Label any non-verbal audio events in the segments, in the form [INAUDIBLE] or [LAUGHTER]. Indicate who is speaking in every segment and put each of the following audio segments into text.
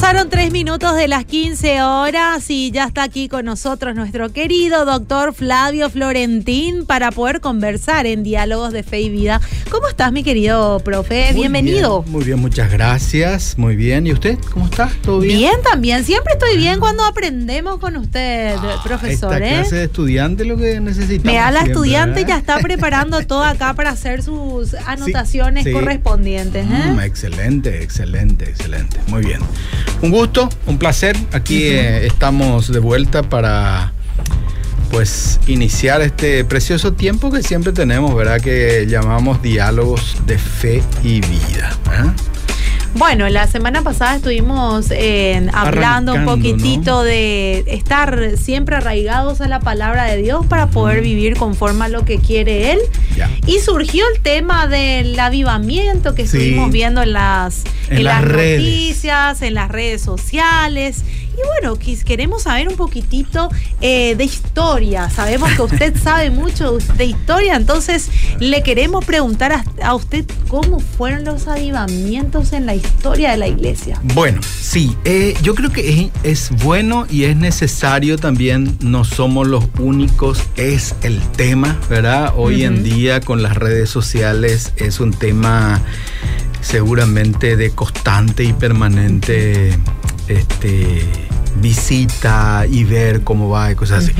Speaker 1: Pasaron tres minutos de las 15 horas y ya está aquí con nosotros nuestro querido doctor Flavio Florentín para poder conversar en Diálogos de Fe y Vida. ¿Cómo estás, mi querido profe?
Speaker 2: Muy
Speaker 1: Bienvenido.
Speaker 2: bien, muy bien, muchas gracias. Muy bien. ¿Y usted? ¿Cómo está? ¿Todo bien?
Speaker 1: Bien, también. Siempre estoy bien cuando aprendemos con usted,
Speaker 2: Ah,
Speaker 1: profesor.
Speaker 2: Esta
Speaker 1: ¿eh?
Speaker 2: clase de estudiante es lo que necesitamos.
Speaker 1: Me da la
Speaker 2: siempre,
Speaker 1: estudiante ya está [LAUGHS] preparando todo acá para hacer sus anotaciones
Speaker 2: sí.
Speaker 1: correspondientes. ¿eh?
Speaker 2: Mm, excelente, excelente, excelente. Muy bien. Un gusto, un placer. Aquí eh, estamos de vuelta para pues iniciar este precioso tiempo que siempre tenemos, ¿verdad? Que llamamos diálogos de fe y vida. ¿eh?
Speaker 1: Bueno, la semana pasada estuvimos eh, hablando un poquitito
Speaker 2: ¿no?
Speaker 1: de estar siempre arraigados a la palabra de Dios para poder vivir conforme a lo que quiere Él. Y surgió el tema del avivamiento que
Speaker 2: Sí.
Speaker 1: estuvimos viendo en las,
Speaker 2: En
Speaker 1: en
Speaker 2: las
Speaker 1: noticias, en las redes sociales. Y bueno, queremos saber un poquitito eh, de historia. Sabemos que usted [LAUGHS] sabe mucho de historia, entonces le queremos preguntar a, a usted cómo fueron los avivamientos en la historia de la iglesia.
Speaker 2: Bueno, sí, eh, yo creo que es, es bueno y es necesario también, no somos los únicos, es el tema, ¿verdad? Hoy en día con las redes sociales es un tema seguramente de constante y permanente este, visita y ver cómo va y cosas así.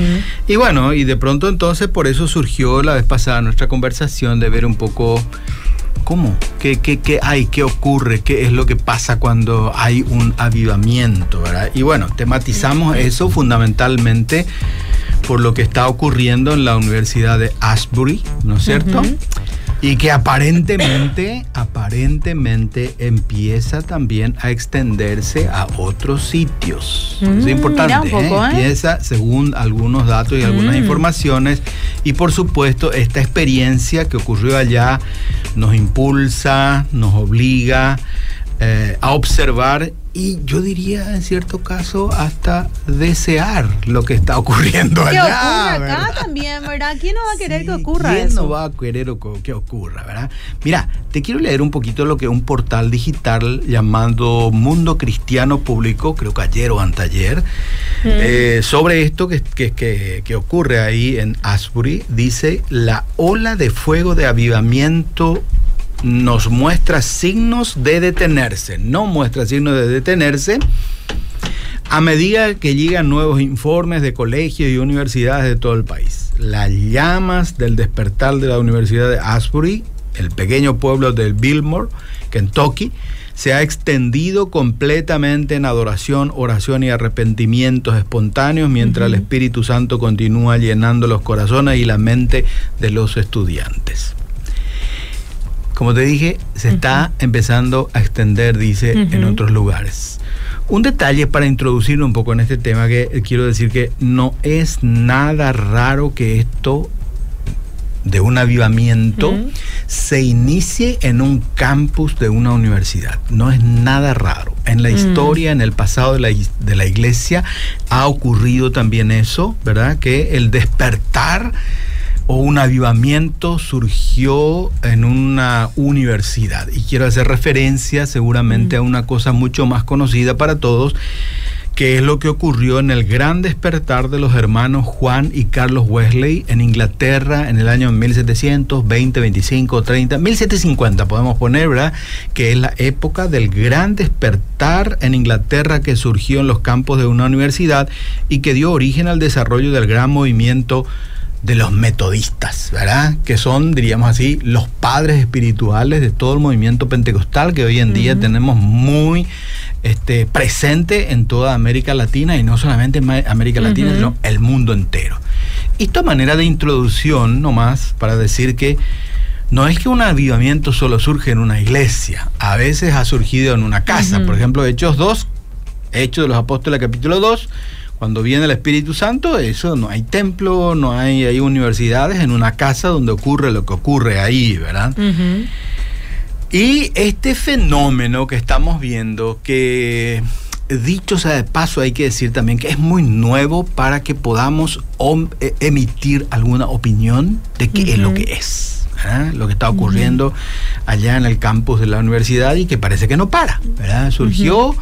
Speaker 2: Y bueno, y de pronto entonces por eso surgió la vez pasada nuestra conversación de ver un poco cómo, qué, qué, qué hay, qué ocurre, qué es lo que pasa cuando hay un avivamiento, ¿verdad? Y bueno, tematizamos eso fundamentalmente por lo que está ocurriendo en la Universidad de Ashbury, ¿no es cierto? Y que aparentemente, aparentemente empieza también a extenderse a otros sitios.
Speaker 1: Mm,
Speaker 2: es importante.
Speaker 1: mira un poco, ¿eh?
Speaker 2: Empieza según algunos datos y algunas
Speaker 1: Mm.
Speaker 2: informaciones. Y por supuesto, esta experiencia que ocurrió allá nos impulsa, nos obliga eh, a observar y yo diría en cierto caso hasta desear lo que está ocurriendo
Speaker 1: Que
Speaker 2: allá.
Speaker 1: ocurra acá también, ¿verdad? ¿Quién no va a querer
Speaker 2: Sí,
Speaker 1: que ocurra
Speaker 2: ¿quién
Speaker 1: eso?
Speaker 2: no va a querer que ocurra, verdad? Mira, te quiero leer un poquito lo que un portal digital llamado Mundo Cristiano publicó, creo que ayer o anteayer, eh, sobre esto que, que- que- que ocurre ahí en Asbury. Dice, la ola de fuego de avivamiento nos muestra signos de detenerse, no muestra signos de detenerse. A medida que llegan nuevos informes de colegios y universidades de todo el país, las llamas del despertar de la Universidad de Asbury, el pequeño pueblo de Billmore, Kentucky, se ha extendido completamente en adoración, oración y arrepentimientos espontáneos mientras el Espíritu Santo continúa llenando los corazones y la mente de los estudiantes. Como te dije, se está empezando a extender, dice, en otros lugares. Un detalle para introducirlo un poco en este tema que eh, quiero decir que no es nada raro que esto de un avivamiento se inicie en un campus de una universidad. No es nada raro. En la
Speaker 1: Mm.
Speaker 2: historia, en el pasado de la, de la iglesia, ha ocurrido también eso, ¿verdad? Que el despertar o un avivamiento surgió en una universidad. Y quiero hacer referencia seguramente a una cosa mucho más conocida para todos, que es lo que ocurrió en el gran despertar de los hermanos Juan y Carlos Wesley en Inglaterra en el año 1700, 20, 25, 30, 1750 podemos poner, ¿verdad? Que es la época del gran despertar en Inglaterra que surgió en los campos de una universidad y que dio origen al desarrollo del gran movimiento de los metodistas, ¿verdad? Que son, diríamos así, los padres espirituales de todo el movimiento pentecostal que hoy en día tenemos muy este, presente en toda América Latina y no solamente en América Latina,
Speaker 1: Ujú.
Speaker 2: sino el mundo entero. Esta manera de introducción, nomás, para decir que no es que un avivamiento solo surge en una iglesia, a veces ha surgido en una casa. Por ejemplo, Hechos 2, Hechos de los Apóstoles capítulo 2, cuando viene el Espíritu Santo, eso no hay templo, no hay, hay universidades, en una casa donde ocurre lo que ocurre ahí, ¿verdad?
Speaker 1: Ujú.
Speaker 2: Y este fenómeno que estamos viendo, que dicho sea de paso, hay que decir también que es muy nuevo para que podamos eh, emitir alguna opinión de qué es lo que es. ¿verdad? Lo que está ocurriendo allá en el campus de la universidad y que parece que no para. ¿verdad? Surgió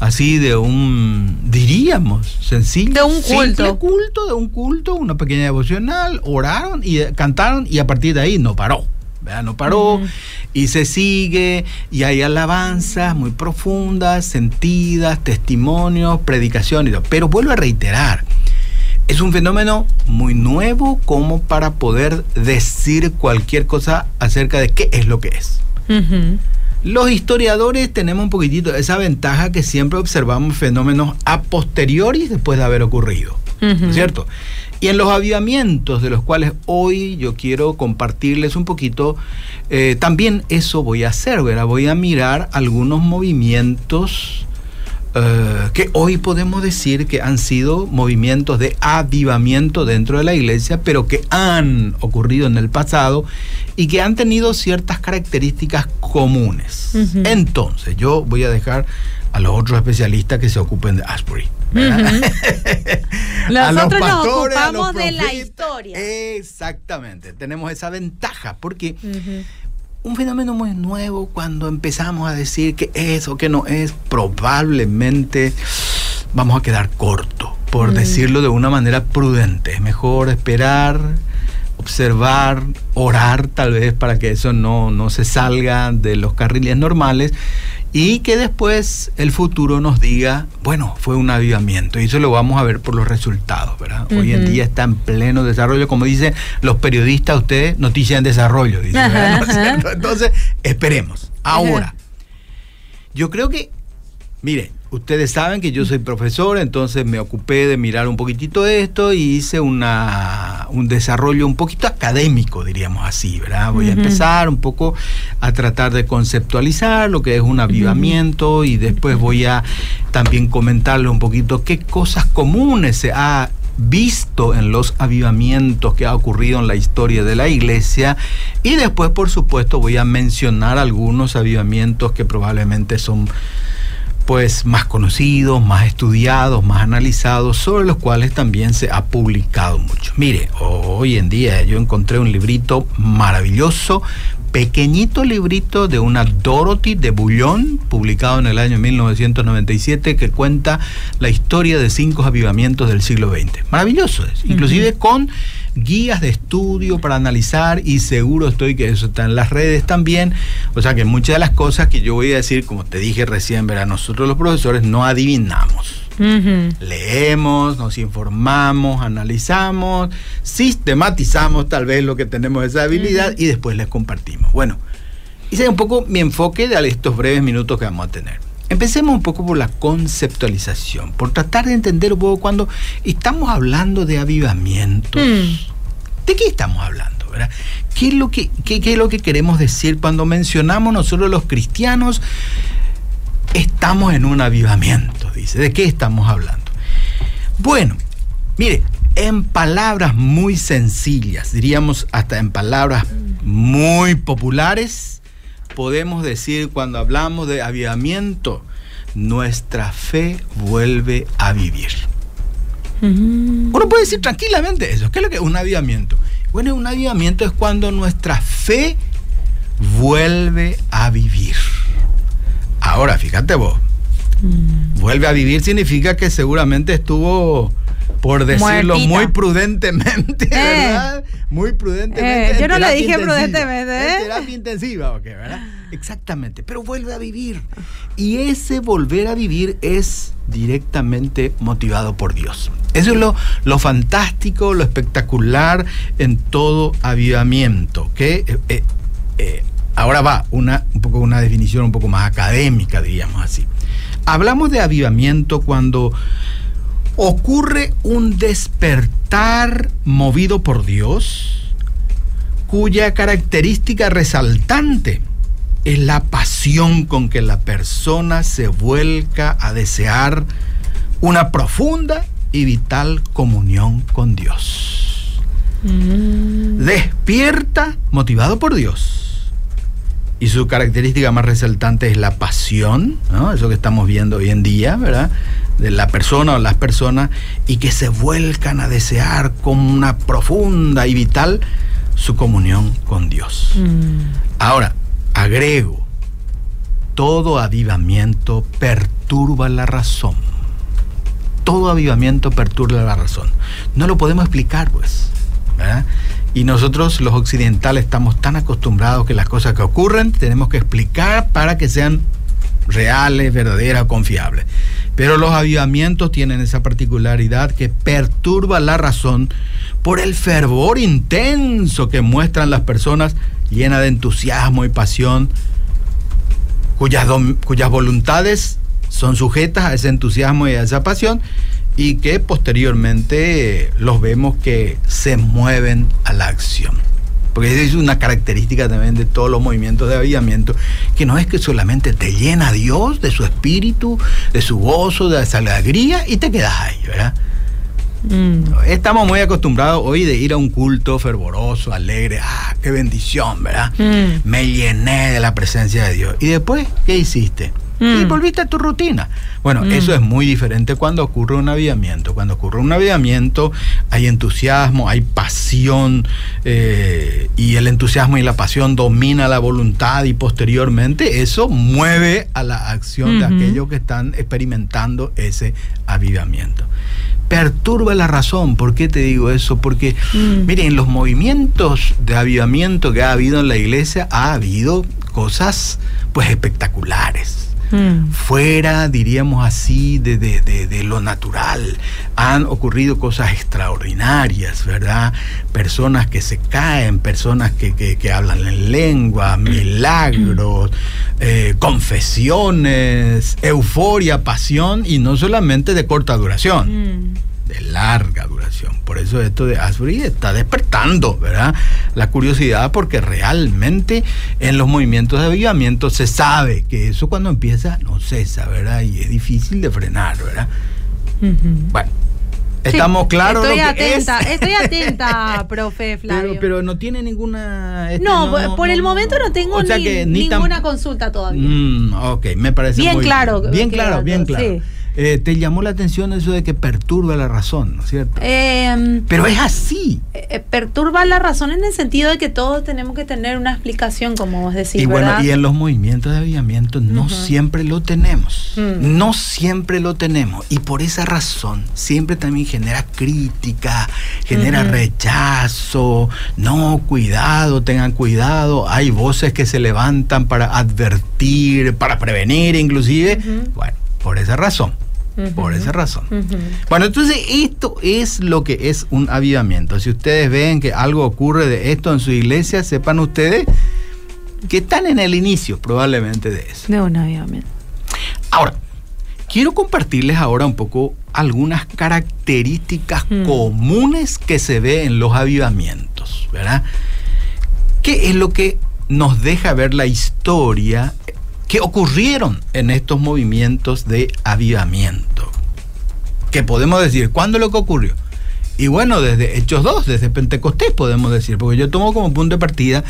Speaker 2: así de un, diríamos, sencillo.
Speaker 1: De un culto.
Speaker 2: culto, de un culto, una pequeña devocional, oraron y eh, cantaron y a partir de ahí no paró. ¿verdad? No paró y se sigue y hay alabanzas muy profundas, sentidas, testimonios, todo. Pero vuelvo a reiterar, es un fenómeno muy nuevo como para poder decir cualquier cosa acerca de qué es lo que es. Los historiadores tenemos un poquitito esa ventaja que siempre observamos fenómenos a posteriori después de haber ocurrido. ¿no
Speaker 1: Ujú.
Speaker 2: es cierto? Y en los avivamientos de los cuales hoy yo quiero compartirles un poquito, eh, también eso voy a hacer, ¿verdad? Voy a mirar algunos movimientos eh, que hoy podemos decir que han sido movimientos de avivamiento dentro de la iglesia, pero que han ocurrido en el pasado y que han tenido ciertas características comunes. Entonces, yo voy a dejar a los otros especialistas que se ocupen de Asbury. ¿verdad? [LAUGHS] A los
Speaker 1: Nosotros nos
Speaker 2: pastores, a los
Speaker 1: ocupamos de la historia.
Speaker 2: Exactamente, tenemos esa ventaja porque
Speaker 1: Ujú.
Speaker 2: Un fenómeno muy nuevo cuando empezamos a decir que es o que no es, probablemente vamos a quedar corto, por
Speaker 1: Mm.
Speaker 2: decirlo de una manera prudente. Es mejor esperar, observar, orar tal vez para que eso no, no se salga de los carriles normales y que después el futuro nos diga, bueno, fue un avivamiento y eso lo vamos a ver por los resultados, ¿verdad? Hoy en día está en pleno desarrollo, como dicen los periodistas, usted noticia en desarrollo, dice, ¿verdad? [LAUGHS] ¿No es
Speaker 1: Ajá.
Speaker 2: cierto? Entonces, esperemos. Ahora, yo creo que, mire, ustedes saben que yo soy profesor, entonces me ocupé de mirar un poquitito esto y hice una, un desarrollo un poquito académico, diríamos así, ¿verdad? Voy a empezar un poco a tratar de conceptualizar lo que es un avivamiento y después voy a también comentarle un poquito qué cosas comunes se ha visto en los avivamientos que ha ocurrido en la historia de la iglesia. Y después por supuesto voy a mencionar algunos avivamientos que probablemente son pues más conocidos, más estudiados, más analizados, sobre los cuales también se ha publicado mucho. Mire, hoy en día yo encontré un librito maravilloso, pequeñito librito de una Dorothy de Bouillon, publicado en el año 1997, que cuenta la historia de cinco avivamientos del siglo XX. Maravilloso es, inclusive con guías de estudio para analizar y seguro estoy que eso está en las redes también. O sea que muchas de las cosas que yo voy a decir, como te dije recién, verá, nosotros los profesores no adivinamos. Leemos, nos informamos, analizamos, sistematizamos tal vez lo que tenemos esa habilidad y después les compartimos. Bueno, ese es un poco mi enfoque de estos breves minutos que vamos a tener. Empecemos un poco por la conceptualización, por tratar de entender un poco cuando estamos hablando de avivamientos.
Speaker 1: Mm.
Speaker 2: ¿De qué estamos hablando? ¿verdad? ¿Qué, es lo que, qué- qué es lo que queremos decir cuando mencionamos nosotros los cristianos? Estamos en un avivamiento, dice. ¿De qué estamos hablando? Bueno, mire, en palabras muy sencillas, diríamos hasta en palabras muy populares, podemos decir cuando hablamos de avivamiento, nuestra fe vuelve a vivir.
Speaker 1: Ujú.
Speaker 2: Uno puede decir tranquilamente eso. ¿Qué es lo que es un avivamiento? Bueno, un avivamiento es cuando nuestra fe vuelve a vivir. Ahora, fíjate vos,
Speaker 1: Mm.
Speaker 2: vuelve a vivir significa que seguramente estuvo, por decirlo
Speaker 1: Muertita.
Speaker 2: muy prudentemente,
Speaker 1: Eh.
Speaker 2: ¿verdad? Muy prudentemente.
Speaker 1: Eh, yo no le dije prudentemente, ¿eh?
Speaker 2: En terapia intensiva, ok, ¿verdad? Exactamente, pero vuelve a vivir. Y ese volver a vivir es directamente motivado por Dios. Eso es lo, lo fantástico, lo espectacular en todo avivamiento, que eh, eh, ahora va una, un poco una definición un poco más académica, diríamos así. Hablamos de avivamiento cuando ocurre un despertar movido por Dios, cuya característica resaltante es la pasión con que la persona se vuelca a desear una profunda y vital comunión con Dios.
Speaker 1: Mm.
Speaker 2: Despierta motivado por Dios. Y su característica más resaltante es la pasión, ¿no? Eso que estamos viendo hoy en día, ¿verdad? De la persona o las personas y que se vuelcan a desear con una profunda y vital su comunión con Dios.
Speaker 1: Mm.
Speaker 2: Ahora, agrego, todo avivamiento perturba la razón. Todo avivamiento perturba la razón. No lo podemos explicar, pues. ¿verdad? Y nosotros los occidentales estamos tan acostumbrados que las cosas que ocurren tenemos que explicar para que sean reales, verdaderas, confiables. Pero los avivamientos tienen esa particularidad que perturba la razón por el fervor intenso que muestran las personas llenas de entusiasmo y pasión, cuyas, cuyas voluntades son sujetas a ese entusiasmo y a esa pasión y que posteriormente los vemos que se mueven a la acción. Porque es una característica también de todos los movimientos de avivamiento, que no es que solamente te llena Dios de su espíritu, de su gozo, de esa alegría y te quedas ahí, ¿verdad? Mm. Estamos muy acostumbrados hoy de ir a un culto fervoroso, alegre, ah, qué bendición, ¿verdad? Mm. Me llené de la presencia de Dios. ¿Y después qué hiciste? Y mm. volviste a tu rutina. Bueno, mm. eso es muy diferente cuando ocurre un avivamiento. Cuando ocurre un avivamiento hay entusiasmo, hay pasión eh, y el entusiasmo y la pasión domina la voluntad y posteriormente eso mueve a la acción de aquellos que están experimentando ese avivamiento perturba la razón. ¿Por qué te digo eso? Porque, mm. miren, los movimientos de avivamiento que ha habido en la iglesia, ha habido cosas pues espectaculares. Mm. fuera, diríamos así, de, de, lo natural. Han ocurrido cosas extraordinarias, ¿verdad? Personas que se caen, personas que, que, hablan en lengua, milagros, eh, confesiones, euforia, pasión y no solamente de corta duración. Mm de larga duración. Por eso esto de Asbury está despertando, ¿verdad? La curiosidad porque realmente en los movimientos de avivamiento se sabe que eso cuando empieza no cesa, ¿verdad? Y es difícil de frenar, ¿verdad? Bueno. Estamos claros.
Speaker 1: Estoy atenta, estoy atenta, [LAUGHS] profe
Speaker 2: Flavio. Pero, no tiene ninguna.
Speaker 1: Este, no, por el momento no tengo ninguna consulta todavía.
Speaker 2: Mm, ok, me parece
Speaker 1: bien claro.
Speaker 2: Bien claro, bien claro. Eh, te llamó la atención eso de que perturba la razón, ¿no es cierto? Em, Pero es así.
Speaker 1: Eh, eh, perturba la razón en el sentido de que todos tenemos que tener una explicación, como vos decís.
Speaker 2: Y bueno, y en los movimientos de avivamiento no siempre lo tenemos. Mm. No siempre lo tenemos. Y por esa razón siempre también genera crítica, genera rechazo. No, cuidado, tengan cuidado. Hay voces que se levantan para advertir, para prevenir inclusive. Bueno, por esa razón por esa razón. Bueno, entonces esto es lo que es un avivamiento. Si ustedes ven que algo ocurre de esto en su iglesia, sepan ustedes que están en el inicio probablemente de eso.
Speaker 1: De un avivamiento.
Speaker 2: Ahora, quiero compartirles ahora un poco algunas características mm. comunes que se ve en los avivamientos, ¿verdad? ¿Qué es lo que nos deja ver la historia que ocurrieron en estos movimientos de avivamiento. ¿Qué podemos decir? ¿Cuándo lo que ocurrió? Y bueno, desde Hechos 2, desde Pentecostés podemos decir, porque yo tomo como punto de partida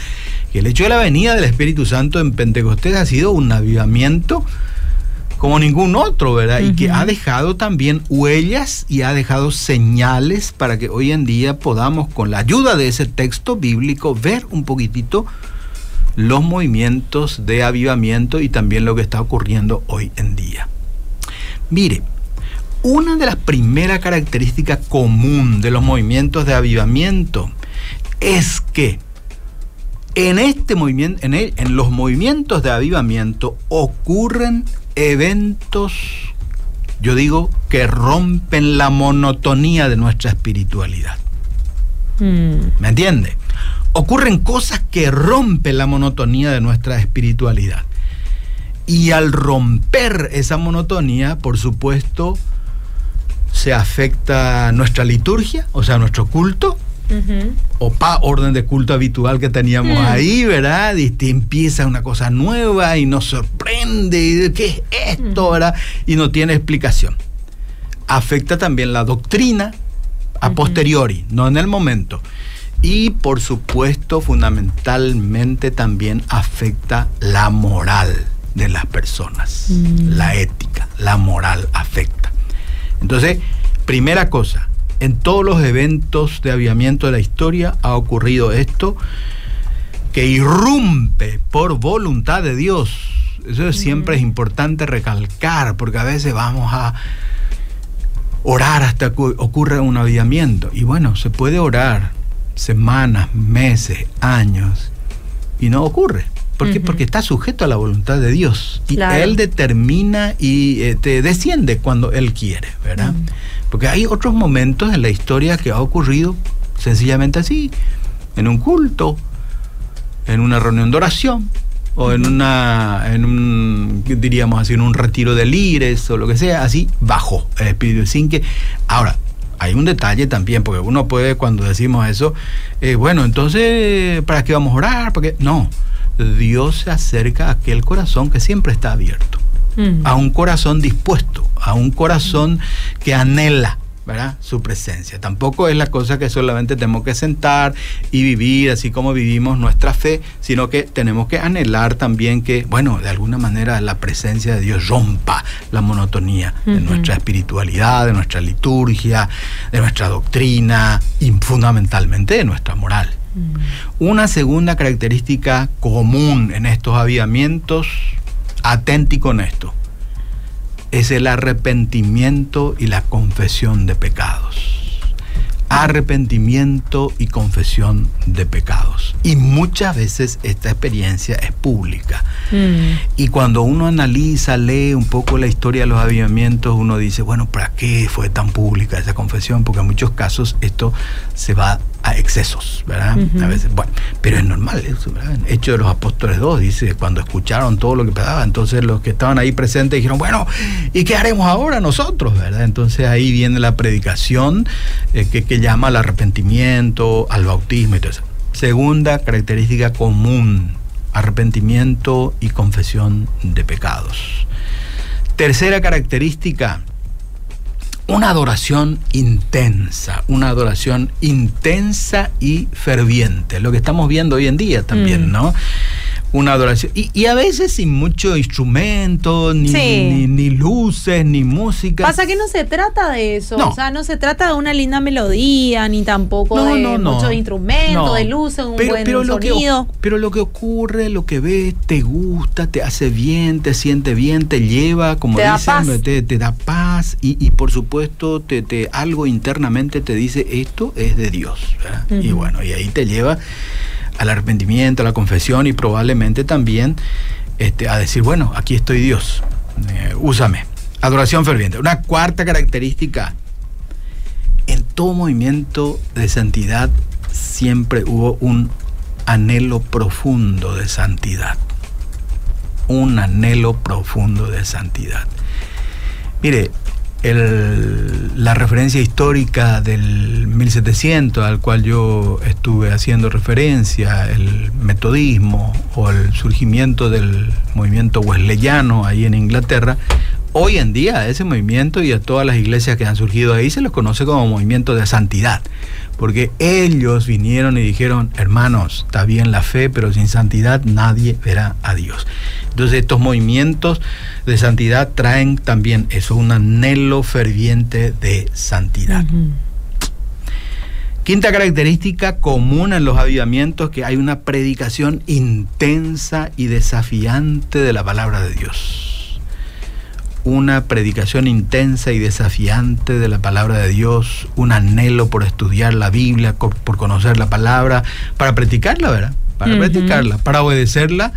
Speaker 2: que el hecho de la venida del Espíritu Santo en Pentecostés ha sido un avivamiento como ningún otro, ¿verdad? Y que ha dejado también huellas y ha dejado señales para que hoy en día podamos, con la ayuda de ese texto bíblico, ver un poquitito los movimientos de avivamiento y también lo que está ocurriendo hoy en día. Mire, una de las primeras características común de los movimientos de avivamiento es que en este movimiento, en, en los movimientos de avivamiento ocurren eventos, yo digo, que rompen la monotonía de nuestra espiritualidad. Mm. ¿Me entiende? Ocurren cosas que rompen la monotonía de nuestra espiritualidad. Y al romper esa monotonía, por supuesto, se afecta nuestra liturgia, o sea, nuestro culto, o pa orden de culto habitual que teníamos mm. ahí, ¿verdad? Y te empieza una cosa nueva y nos sorprende, ¿qué es esto, verdad? Y no tiene explicación. Afecta también la doctrina a posteriori, no en el momento. Y por supuesto, fundamentalmente también afecta la moral de las personas. Mm. La ética, la moral afecta. Entonces, primera cosa, en todos los eventos de aviamiento de la historia ha ocurrido esto, que irrumpe por voluntad de Dios Eso siempre es importante recalcar, porque a veces vamos a orar hasta que ocurra un avivamiento. Y bueno, se puede orar semanas, meses, años, y no ocurre. ¿Por qué? Porque está sujeto a la voluntad de Dios. Y Él determina y eh, te desciende cuando Él quiere, ¿verdad? Porque hay otros momentos en la historia que ha ocurrido sencillamente así, en un culto, en una reunión de oración, o en una, en un, diríamos así, en un retiro de líderes o lo que sea, así bajó el espíritu sin que. Ahora, hay un detalle también, porque uno puede cuando decimos eso, eh, bueno, entonces, ¿para qué vamos a orar? Porque no, Dios se acerca a aquel corazón que siempre está abierto, a un corazón dispuesto, a un corazón que anhela ¿verdad? su presencia. Tampoco es la cosa que solamente tenemos que sentar y vivir así como vivimos nuestra fe, sino que tenemos que anhelar también que, bueno, de alguna manera la presencia de Dios rompa la monotonía de nuestra espiritualidad, de nuestra liturgia, de nuestra doctrina y fundamentalmente de nuestra moral. Una segunda característica común en estos avivamientos, atenti con esto, es el arrepentimiento y la confesión de pecados. Arrepentimiento y confesión de pecados. Y muchas veces esta experiencia es pública. Mm. Y cuando uno analiza, lee un poco la historia de los avivamientos, uno dice, bueno, ¿para qué fue tan pública esa confesión? Porque en muchos casos esto se va a excesos, ¿verdad? A veces, bueno, pero es normal eso, ¿verdad? Hecho de los Apóstoles 2, dice, cuando escucharon todo lo que pasaba, entonces los que estaban ahí presentes dijeron, bueno, ¿y qué haremos ahora nosotros, verdad? Entonces ahí viene la predicación eh, que, que llama al arrepentimiento, al bautismo y todo eso. Segunda característica común, arrepentimiento y confesión de pecados. Tercera característica, una adoración intensa, una adoración intensa y ferviente, lo que estamos viendo hoy en día también, mm. ¿no? Una adoración. Y, a veces sin mucho instrumento, ni, ni, luces, ni música.
Speaker 1: Pasa que no se trata de eso. O sea, no se trata de una linda melodía, ni tampoco de muchos instrumentos, de luces, un buen sonido.
Speaker 2: pero lo que ocurre, lo que ves, te gusta, te hace bien, te siente bien, te lleva, como te dicen, Te, da paz y, por supuesto te, te, algo internamente te dice esto es de Dios. Y bueno, y ahí te lleva al arrepentimiento, a la confesión y probablemente también este, a decir, bueno, aquí estoy Dios, eh, úsame. Adoración ferviente. Una cuarta característica, en todo movimiento de santidad siempre hubo un anhelo profundo de santidad. Un anhelo profundo de santidad. Mire, la referencia histórica del 1700 al cual yo estuve haciendo referencia, el metodismo o el surgimiento del movimiento wesleyano ahí en Inglaterra, hoy en día a ese movimiento y a todas las iglesias que han surgido ahí se los conoce como movimiento de santidad, porque ellos vinieron y dijeron, hermanos, está bien la fe, pero sin santidad nadie verá a Dios. Entonces estos movimientos de santidad traen también eso, un anhelo ferviente de santidad. Quinta característica común en los avivamientos que hay una predicación intensa y desafiante de la palabra de Dios. Una predicación intensa y desafiante de la palabra de Dios, un anhelo por estudiar la Biblia, por conocer la palabra, para practicarla, ¿verdad? Para practicarla, para obedecerla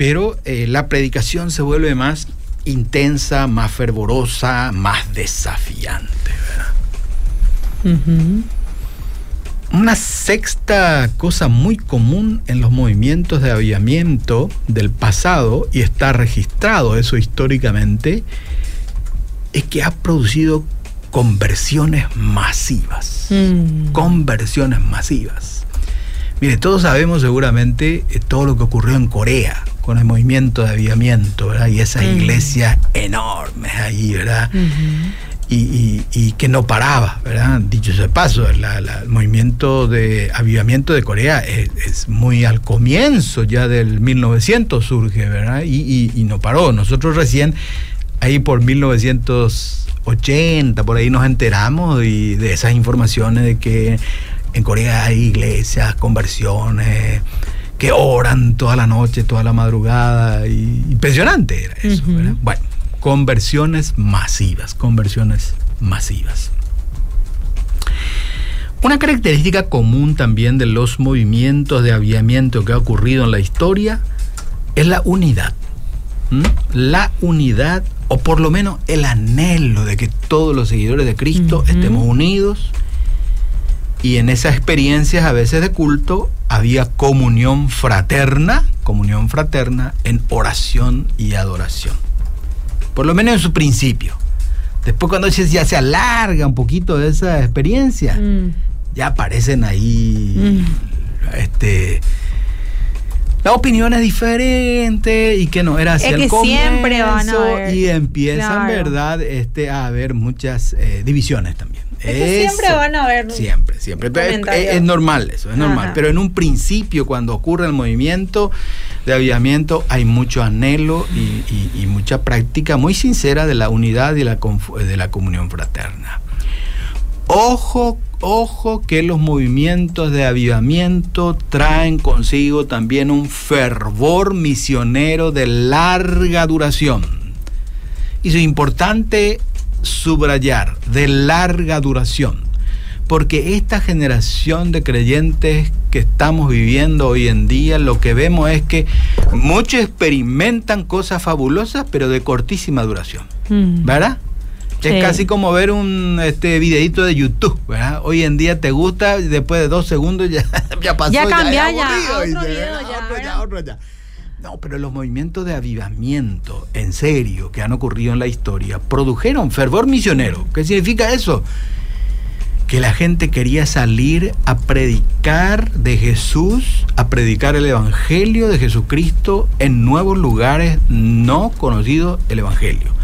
Speaker 2: pero eh, la predicación se vuelve más intensa, más fervorosa, más desafiante. Una sexta cosa muy común en los movimientos de avivamiento del pasado, y está registrado eso históricamente, es que ha producido conversiones masivas. Mm. Conversiones masivas. Mire, todos sabemos seguramente eh, todo lo que ocurrió en Corea con el movimiento de avivamiento, ¿verdad? Y esas iglesias enormes ahí, ¿verdad? y, que no paraba, ¿verdad? Dicho sea de paso, el movimiento de avivamiento de Corea es, muy al comienzo ya del 1900 surge, ¿verdad? Y, y no paró. Nosotros recién, ahí por 1980, por ahí nos enteramos y de esas informaciones de que en Corea hay iglesias, conversiones que oran toda la noche, toda la madrugada. Y, impresionante era eso. Bueno, conversiones masivas, conversiones masivas. Una característica común también de los movimientos de aviamiento que ha ocurrido en la historia es la unidad. La unidad, o por lo menos el anhelo de que todos los seguidores de Cristo estemos unidos. Y en esas experiencias a veces de culto había comunión fraterna, comunión fraterna en oración y adoración. Por lo menos en su principio. Después cuando ya se alarga un poquito esa experiencia, mm ya aparecen ahí mm. este la opinión es diferente y que no era así
Speaker 1: es que siempre van a haber,
Speaker 2: y empiezan verdad este a haber muchas eh, divisiones también
Speaker 1: es que siempre van a haber
Speaker 2: siempre siempre. Es, normal eso es normal. Pero en un principio cuando ocurre el movimiento de avivamiento hay mucho anhelo y, y, mucha práctica muy sincera de la unidad y la, de la comunión fraterna. Ojo Ojo que los movimientos de avivamiento traen consigo también un fervor misionero de larga duración. Y es importante subrayar, de larga duración, porque esta generación de creyentes que estamos viviendo hoy en día, lo que vemos es que muchos experimentan cosas fabulosas, pero de cortísima duración. Mm. ¿Verdad? Es casi como ver un este videito de YouTube, ¿verdad? Hoy en día te gusta y después de dos segundos ya, [LAUGHS] ya pasó.
Speaker 1: Ya cambia, ya, otro video
Speaker 2: ya, otro ya, No, pero los movimientos de avivamiento, en serio, que han ocurrido en la historia, produjeron fervor misionero. ¿Qué significa eso? Que la gente quería salir a predicar de Jesús, a predicar el Evangelio de Jesucristo en nuevos lugares no conocidos el Evangelio.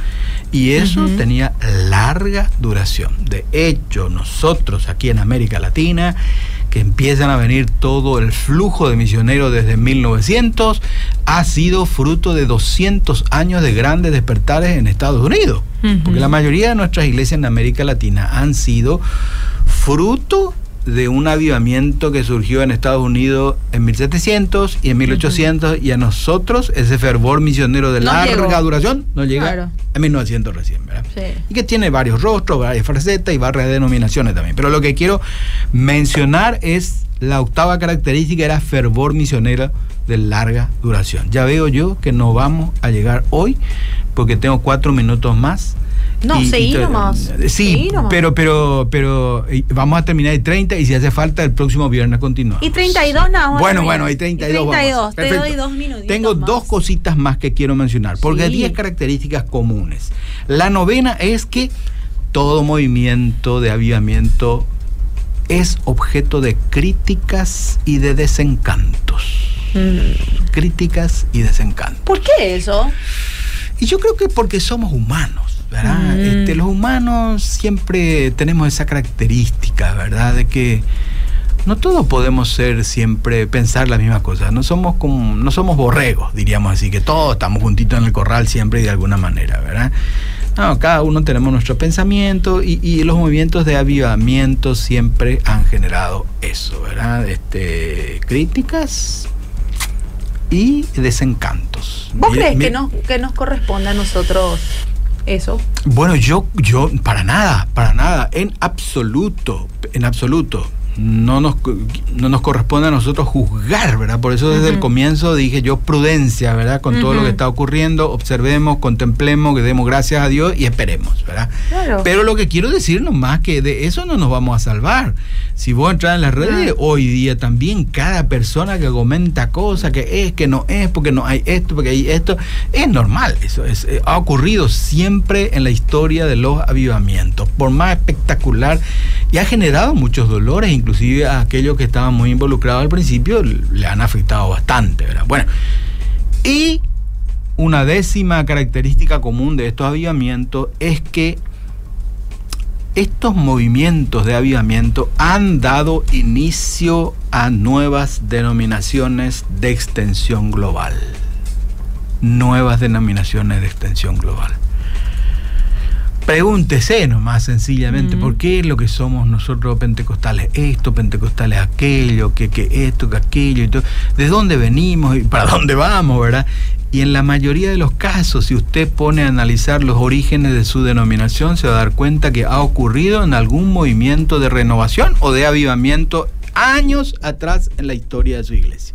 Speaker 2: Y eso tenía larga duración. De hecho, nosotros aquí en América Latina, que empiezan a venir todo el flujo de misioneros desde 1900, ha sido fruto de 200 años de grandes despertares en Estados Unidos. Porque la mayoría de nuestras iglesias en América Latina han sido fruto de un avivamiento que surgió en Estados Unidos en 1700 y en 1800 y a nosotros ese fervor misionero de larga duración nos llega en 1900 recién, ¿verdad? Y que tiene varios rostros, varias facetas y varias denominaciones también. Pero lo que quiero mencionar es la octava característica era fervor misionero de larga duración. Ya veo yo que no vamos a llegar hoy porque tengo cuatro minutos más
Speaker 1: no, seguí nomás.
Speaker 2: Sí, pero pero pero vamos a terminar el 30 y si hace falta el próximo viernes continuamos.
Speaker 1: Y 32 nada más.
Speaker 2: Bueno, bueno, hay 32.
Speaker 1: 32, te doy dos minutos.
Speaker 2: Tengo dos cositas más que quiero mencionar, porque hay 10 características comunes. La novena es que todo movimiento de avivamiento es objeto de críticas y de desencantos. Mm. Críticas y desencantos.
Speaker 1: ¿Por qué eso?
Speaker 2: Y yo creo que porque somos humanos. ¿Verdad? Este, los humanos siempre tenemos esa característica, ¿verdad? De que no todos podemos ser siempre, pensar las mismas cosas. No somos como, no somos borregos, diríamos así, que todos estamos juntitos en el corral siempre y de alguna manera, ¿verdad? No, cada uno tenemos nuestro pensamiento y, y, los movimientos de avivamiento siempre han generado eso, ¿verdad? Este, críticas y desencantos.
Speaker 1: ¿Vos crees que, no, que nos corresponde a nosotros eso?
Speaker 2: Bueno, yo, yo, para nada, para nada, en absoluto, en absoluto no nos, no nos corresponde a nosotros juzgar, ¿verdad? Por eso desde el comienzo dije yo prudencia, ¿verdad? Con todo lo que está ocurriendo, observemos, contemplemos, que demos gracias a Dios y esperemos, ¿verdad? Pero lo que quiero decir nomás que de eso no nos vamos a salvar. Si vos entras en las redes, hoy día también cada persona que comenta cosas, que es, que no es, porque no hay esto, porque hay esto, es normal. Eso es, eh, ha ocurrido siempre en la historia de los avivamientos, por más espectacular, y ha generado muchos dolores, inclusive a aquellos que estaban muy involucrados al principio le han afectado bastante, ¿verdad? Bueno, y una décima característica común de estos avivamientos es que estos movimientos de avivamiento han dado inicio a nuevas denominaciones de extensión global. Nuevas denominaciones de extensión global. Pregúntese nomás sencillamente,
Speaker 1: Mm.
Speaker 2: ¿por qué es lo que somos nosotros pentecostales? Esto, pentecostales aquello, que, que esto, que aquello, y todo. ¿de dónde venimos y para dónde vamos, verdad? Y en la mayoría de los casos, si usted pone a analizar los orígenes de su denominación, se va a dar cuenta que ha ocurrido en algún movimiento de renovación o de avivamiento años atrás en la historia de su iglesia.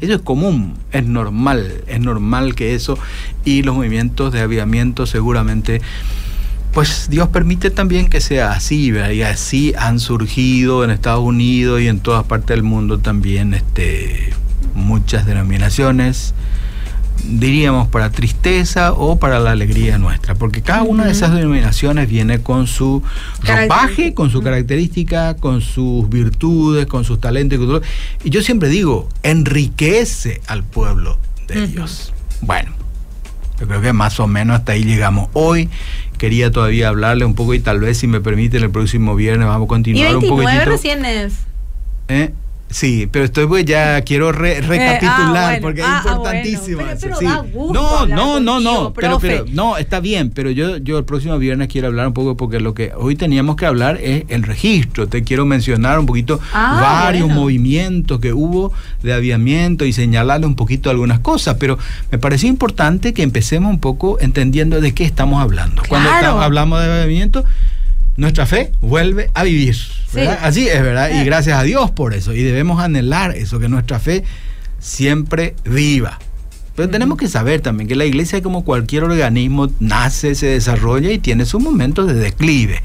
Speaker 2: Eso es común, es normal, es normal que eso y los movimientos de avivamiento seguramente, pues Dios permite también que sea así, ¿verdad? y así han surgido en Estados Unidos y en todas partes del mundo también este, muchas denominaciones, diríamos para tristeza o para la alegría nuestra, porque cada una de esas denominaciones viene con su ropaje, con su característica, con sus virtudes, con sus talentos y. Y yo siempre digo, enriquece al pueblo de. Dios. Bueno, yo creo que más o menos hasta ahí llegamos. Hoy quería todavía hablarle un poco y tal vez si me permiten el próximo viernes vamos a
Speaker 1: Y
Speaker 2: continuar un
Speaker 1: 29
Speaker 2: poquitito.
Speaker 1: recién es.
Speaker 2: ¿Eh? Sí, pero estoy pues ya quiero re- recapitular
Speaker 1: bueno.
Speaker 2: porque
Speaker 1: Ah,
Speaker 2: es
Speaker 1: ah,
Speaker 2: importantísimo.
Speaker 1: bueno. Pero-
Speaker 2: eso,
Speaker 1: pero
Speaker 2: sí.
Speaker 1: da gusto
Speaker 2: no, no, no, no, pero, pero no, está bien, pero yo, yo el próximo viernes quiero hablar un poco porque lo que hoy teníamos que hablar es el registro. Te quiero mencionar un poquito
Speaker 1: Ah,
Speaker 2: varios
Speaker 1: bueno.
Speaker 2: movimientos que hubo de aviamiento y señalarle un poquito algunas cosas, pero me pareció importante que empecemos un poco entendiendo de qué estamos hablando. Cuando estamos- hablamos de aviamiento, nuestra fe vuelve a vivir. Así es, ¿verdad? Y
Speaker 1: Eh.
Speaker 2: gracias a Dios por eso. Y debemos anhelar eso, que nuestra fe siempre viva. Pero tenemos que saber también que la iglesia, como cualquier organismo, nace, se desarrolla y tiene sus momentos de declive.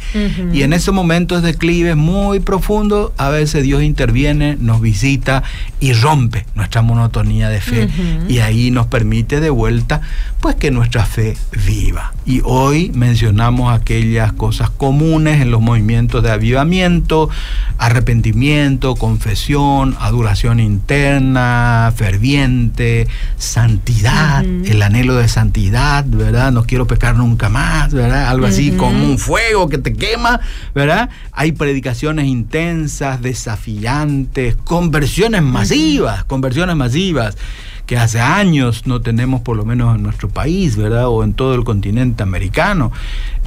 Speaker 2: Y en esos momentos de declive muy profundos, a veces Dios interviene, nos visita y rompe nuestra monotonía de fe. Y ahí nos permite de vuelta, pues que nuestra fe viva. Y hoy mencionamos aquellas cosas comunes en los movimientos de avivamiento, arrepentimiento, confesión, adoración interna, ferviente, santidad,
Speaker 1: Ujú.
Speaker 2: el anhelo de santidad, ¿verdad? No quiero pecar nunca más, ¿verdad? Algo así como un fuego que te quema, ¿verdad? Hay predicaciones intensas, desafiantes, conversiones masivas, conversiones masivas que hace años no tenemos por lo menos en nuestro país, ¿verdad? O en todo el continente americano.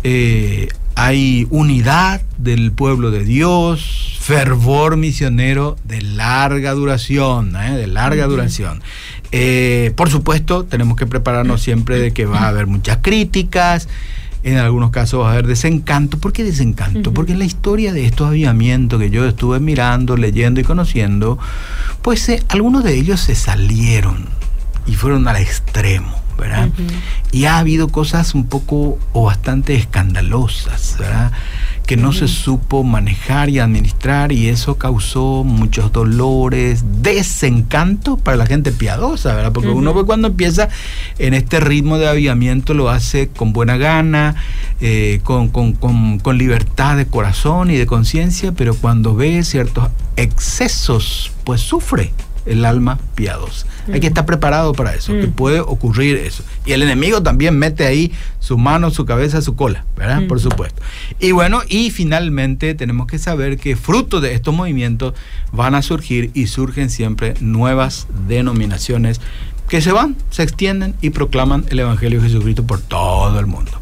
Speaker 2: Eh, hay unidad del pueblo de Dios, fervor misionero de larga duración, ¿eh? de larga duración. Eh, por supuesto, tenemos que prepararnos siempre de que va a haber muchas críticas, en algunos casos va a haber desencanto. ¿Por qué desencanto? Porque en la historia de estos avivamientos que yo estuve mirando, leyendo y conociendo, pues eh, algunos de ellos se salieron y fueron al extremo, Y ha habido cosas un poco o bastante escandalosas, ¿verdad? Que no se supo manejar y administrar y eso causó muchos dolores, desencanto para la gente piadosa, ¿verdad? Porque uno pues, cuando empieza en este ritmo de avivamiento lo hace con buena gana, eh, con, con- con- con libertad de corazón y de conciencia, pero cuando ve ciertos excesos, pues sufre el alma piadosa. Hay que
Speaker 1: Ujú.
Speaker 2: estar preparado para eso, que
Speaker 1: Mm.
Speaker 2: puede ocurrir eso. Y el enemigo también mete ahí su mano, su cabeza, su cola, ¿verdad?
Speaker 1: Mm.
Speaker 2: Por supuesto. Y bueno, y finalmente tenemos que saber que fruto de estos movimientos van a surgir y surgen siempre nuevas denominaciones que se van, se extienden y proclaman el Evangelio de Jesucristo por todo el mundo.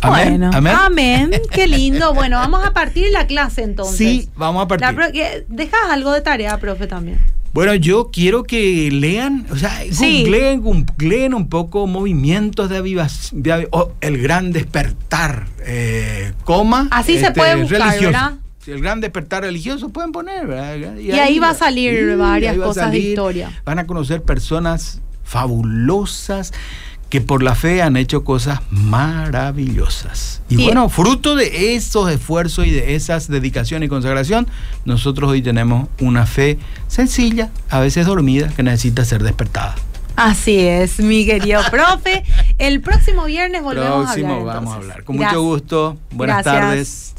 Speaker 2: Amén.
Speaker 1: Bueno,
Speaker 2: Amén.
Speaker 1: amén. Qué [LAUGHS] lindo. Bueno, vamos a partir la clase entonces.
Speaker 2: Sí, vamos a partir.
Speaker 1: La que- Dejas algo de tarea, profe, también.
Speaker 2: Bueno, yo quiero que lean, o sea,
Speaker 1: Sí.
Speaker 2: googleen, googleen un poco movimientos de avivación, el gran despertar, eh, coma.
Speaker 1: Así se puede buscar,
Speaker 2: religioso.
Speaker 1: ¿verdad?
Speaker 2: El gran despertar religioso pueden poner, ¿verdad?
Speaker 1: Y ahí va a salir varias
Speaker 2: ahí a
Speaker 1: cosas de historia.
Speaker 2: Van a conocer personas fabulosas que por la fe han hecho cosas maravillosas. Y
Speaker 1: Sí.
Speaker 2: bueno, fruto de esos esfuerzos y de esas dedicación y consagración, nosotros hoy tenemos una fe sencilla, a veces dormida, que necesita ser despertada.
Speaker 1: Así es, mi querido [LAUGHS] profe. El próximo viernes volvemos
Speaker 2: Próximo
Speaker 1: a hablar.
Speaker 2: vamos a hablar. Con
Speaker 1: Gracias.
Speaker 2: mucho gusto. Buenas
Speaker 1: Gracias.
Speaker 2: tardes.